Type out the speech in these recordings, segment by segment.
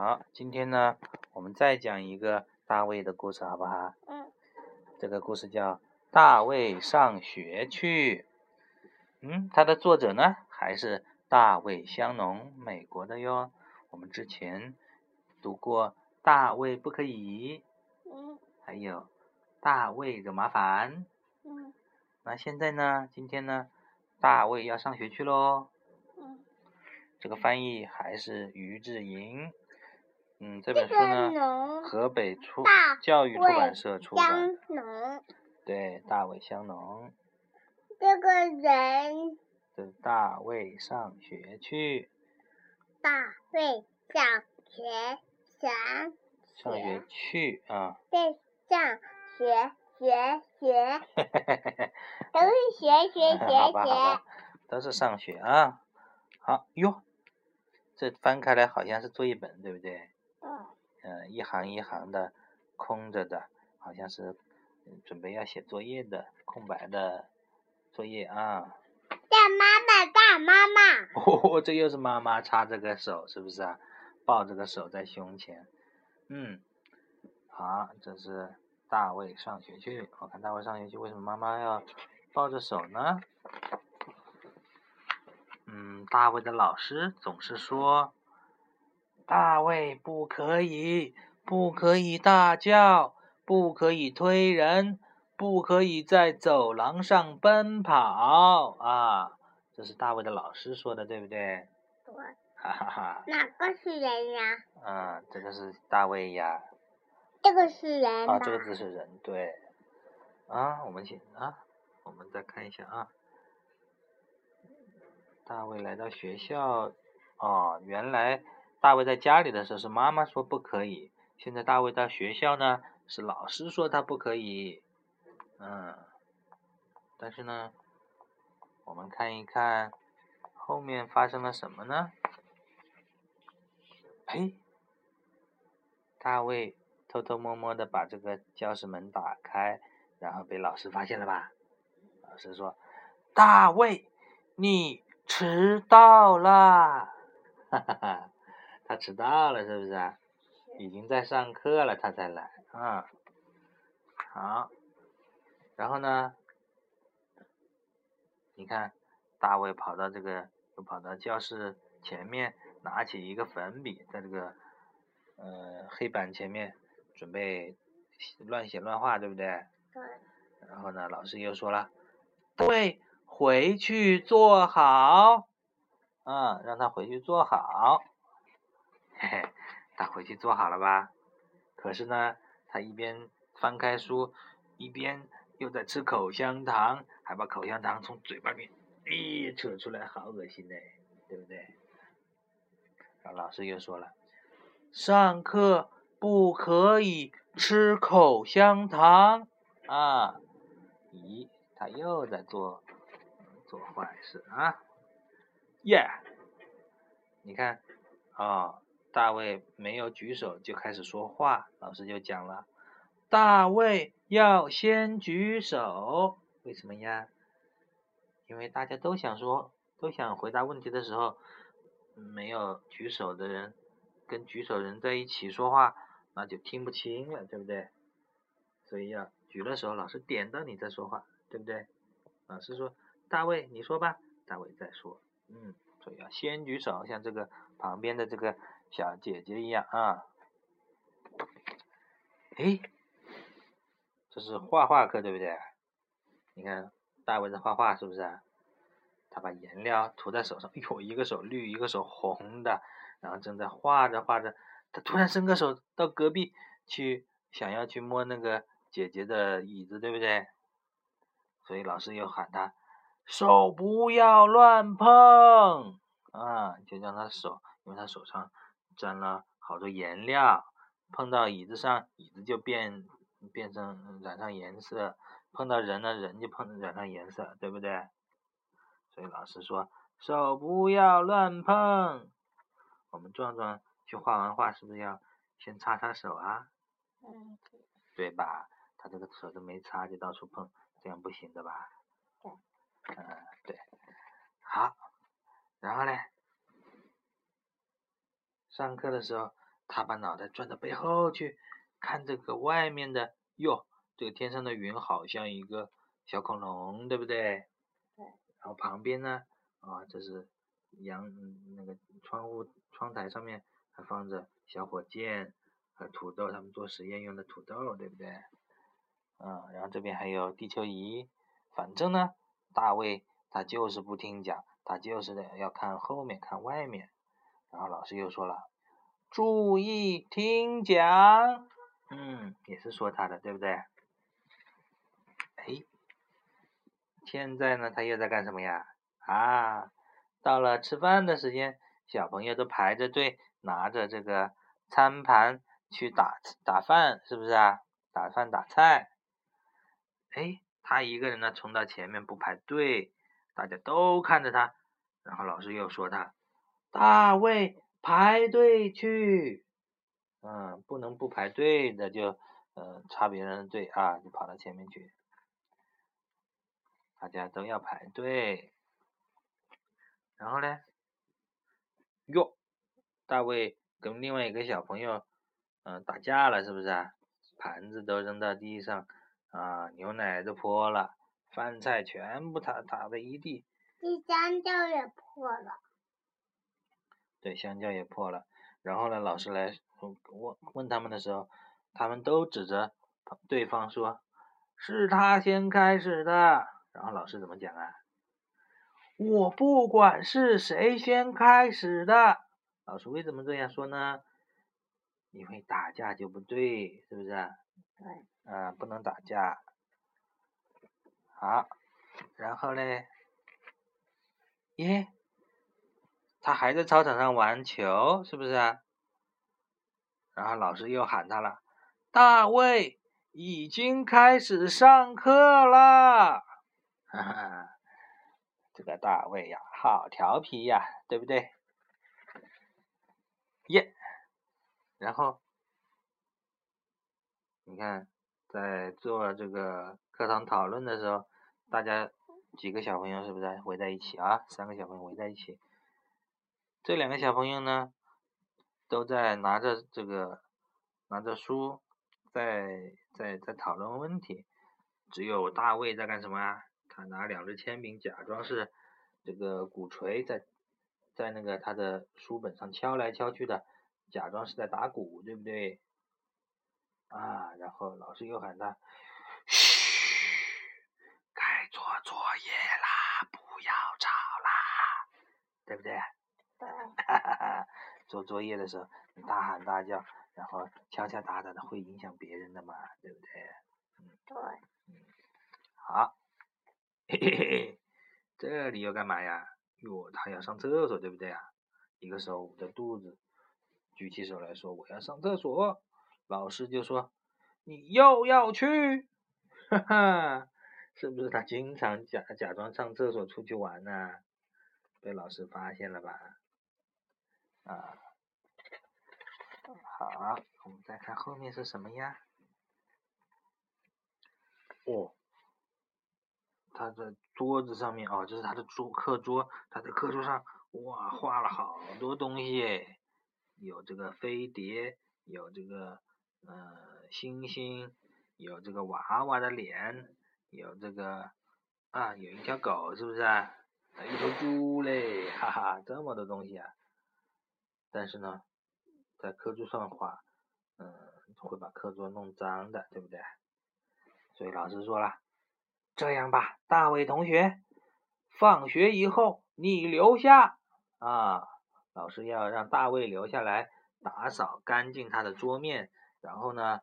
好，今天呢，我们再讲一个大卫的故事，好不好？嗯。这个故事叫《大卫上学去》。嗯，它的作者呢，还是大卫香农，美国的哟。我们之前读过《大卫不可以》，嗯。还有《大卫惹麻烦》。嗯。那现在呢？今天呢？大卫要上学去喽。嗯。这个翻译还是于志莹。嗯，这本书呢，河北出教育出版社出版。对，大卫香农。这个人。是大卫上学去。大卫上学上。上学去啊。对，上学学学。都是学学 学学。都是上学啊。好哟，这翻开来好像是作业本，对不对？嗯，一行一行的空着的，好像是准备要写作业的空白的作业啊。大妈妈，大妈妈。哦，这又是妈妈插着个手，是不是啊？抱着个手在胸前。嗯，好，这是大卫上学去。我看大卫上学去，为什么妈妈要抱着手呢？嗯，大卫的老师总是说。大卫不可以，不可以大叫，不可以推人，不可以在走廊上奔跑啊！这是大卫的老师说的，对不对？对。哈哈哈。哪个是人呀？嗯，这个是大卫呀。这个是人。啊，这个字是人，对。啊，我们先啊，我们再看一下啊。大卫来到学校，哦，原来。大卫在家里的时候是妈妈说不可以，现在大卫到学校呢是老师说他不可以，嗯，但是呢，我们看一看后面发生了什么呢？嘿，大卫偷偷摸摸的把这个教室门打开，然后被老师发现了吧？老师说：“大卫，你迟到了。”哈哈哈。他迟到了，是不是啊？已经在上课了，他才来啊。好，然后呢？你看，大卫跑到这个，又跑到教室前面，拿起一个粉笔，在这个呃黑板前面准备乱写乱画，对不对？对。然后呢，老师又说了：“对，回去坐好。”啊，让他回去坐好。嘿嘿，他回去做好了吧？可是呢，他一边翻开书，一边又在吃口香糖，还把口香糖从嘴巴里，咦，扯出来，好恶心嘞，对不对？然后老师又说了，上课不可以吃口香糖啊！咦，他又在做做坏事啊！耶，你看，啊。大卫没有举手就开始说话，老师就讲了：“大卫要先举手，为什么呀？因为大家都想说，都想回答问题的时候，没有举手的人跟举手人在一起说话，那就听不清了，对不对？所以要举了手，老师点到你再说话，对不对？老师说：大卫，你说吧。大卫再说，嗯，所以要先举手，像这个旁边的这个。小姐姐一样啊！哎，这是画画课对不对？你看大卫在画画是不是？他把颜料涂在手上，哎呦，一个手绿，一个手红的，然后正在画着画着，他突然伸个手到隔壁去，想要去摸那个姐姐的椅子，对不对？所以老师又喊他手不要乱碰啊，就让他手，因为他手上。沾了好多颜料，碰到椅子上，椅子就变变成染上颜色；碰到人呢，人就碰染上颜色，对不对？所以老师说手不要乱碰。我们壮壮去画完画，是不是要先擦擦手啊？嗯。对吧？他这个手都没擦就到处碰，这样不行的吧？对。嗯，对。好，然后呢？上课的时候，他把脑袋转到背后去，看这个外面的，哟，这个天上的云好像一个小恐龙，对不对？对。然后旁边呢，啊，这是阳那个窗户窗台上面还放着小火箭和土豆，他们做实验用的土豆，对不对？嗯，然后这边还有地球仪，反正呢，大卫他就是不听讲，他就是要看后面看外面。然后老师又说了，注意听讲，嗯，也是说他的，对不对？哎，现在呢，他又在干什么呀？啊，到了吃饭的时间，小朋友都排着队，拿着这个餐盘去打打饭，是不是啊？打饭打菜。哎，他一个人呢，冲到前面不排队，大家都看着他。然后老师又说他，大卫排队去，嗯，不能不排队的就，嗯，插别人的队啊，就跑到前面去。大家都要排队。然后呢，哟，大卫跟另外一个小朋友，嗯，打架了，是不是啊？盘子都扔到地上。啊，牛奶都泼了，饭菜全部打打的一地，地香蕉也破了。对，香蕉也破了。然后呢，老师来问问他们的时候，他们都指着对方说：“是他先开始的。”然后老师怎么讲啊？我不管是谁先开始的。老师为什么这样说呢？因为打架就不对，是不是？对。啊，不能打架。好，然后嘞？耶，他还在操场上玩球，是不是啊？然后老师又喊他了：“大卫，已经开始上课了。”哈哈，这个大卫呀，好调皮呀，对不对？耶，然后你看。在做这个课堂讨论的时候，大家几个小朋友是不是围在一起啊？三个小朋友围在一起，这两个小朋友呢，都在拿着这个拿着书，在在在讨论问题。只有大卫在干什么啊？他拿两支铅笔，假装是这个鼓槌，在在那个他的书本上敲来敲去的，假装是在打鼓，对不对？啊，然后老师又喊他，嘘，该做作业啦，不要吵啦，对不对？对。哈哈哈，做作业的时候，你大喊大叫，然后敲敲打打的，会影响别人的嘛，对不对？嗯。对。嗯。好。嘿嘿嘿，这里要干嘛呀？哟，他要上厕所，对不对啊？一个手捂着肚子，举起手来说：“我要上厕所。”老师就说：“你又要去，哈哈，是不是他经常假假装上厕所出去玩呢？被老师发现了吧？啊，好，我们再看后面是什么呀？哦，他的桌子上面哦，这是他的桌课桌，他的课桌上哇画了好多东西，有这个飞碟，有这个。”呃，星星有这个娃娃的脸，有这个啊，有一条狗，是不是啊？一头猪嘞，哈哈，这么多东西啊！但是呢，在课桌上画，嗯，会把课桌弄脏的，对不对？所以老师说了，这样吧，大卫同学，放学以后你留下啊，老师要让大卫留下来打扫干净他的桌面。然后呢，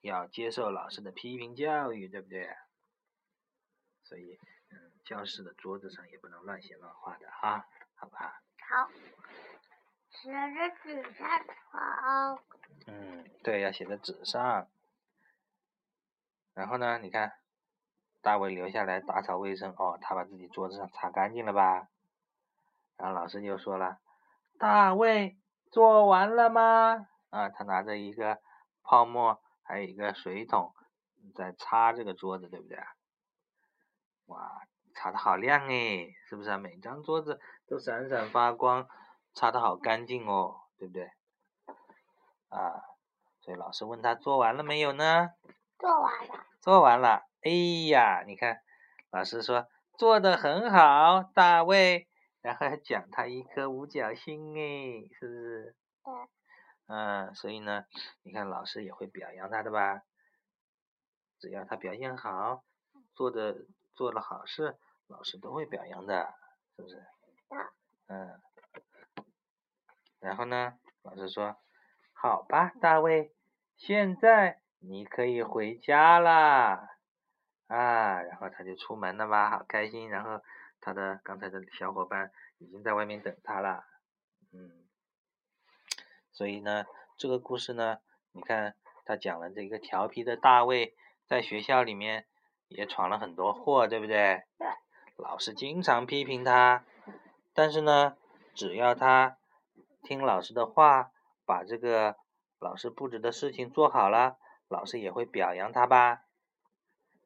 要接受老师的批评教育，对不对？所以，嗯，教室的桌子上也不能乱写乱画的哈，好吧？好，写在纸上好。嗯，对，要写在纸上。然后呢，你看，大卫留下来打扫卫生哦，他把自己桌子上擦干净了吧？然后老师就说了：“大卫，做完了吗？”啊，他拿着一个泡沫，还有一个水桶，在擦这个桌子，对不对？哇，擦的好亮哎，是不是啊？每张桌子都闪闪发光，擦的好干净哦，对不对？啊，所以老师问他做完了没有呢？做完了。做完了。哎呀，你看，老师说做的很好，大卫，然后还奖他一颗五角星，哎，是不是？对。嗯，所以呢，你看老师也会表扬他的吧？只要他表现好，做的做了好事，老师都会表扬的，是不是？嗯。然后呢，老师说：“好吧，大卫，现在你可以回家啦。”啊，然后他就出门了吧，好开心。然后他的刚才的小伙伴已经在外面等他了，嗯。所以呢，这个故事呢，你看他讲了这个调皮的大卫在学校里面也闯了很多祸，对不对？对。老师经常批评他，但是呢，只要他听老师的话，把这个老师布置的事情做好了，老师也会表扬他吧。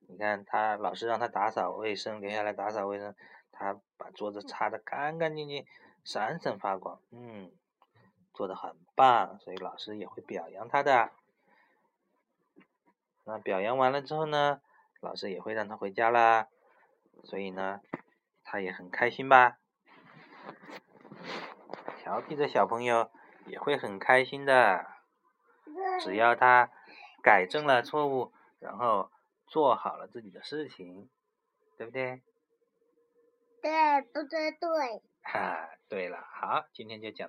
你看他老师让他打扫卫生，留下来打扫卫生，他把桌子擦得干干净净，闪闪发光，嗯。做的很棒，所以老师也会表扬他的。那表扬完了之后呢，老师也会让他回家啦。所以呢，他也很开心吧。调皮的小朋友也会很开心的，只要他改正了错误，然后做好了自己的事情，对不对？对，对对对。哈，对了，好，今天就讲。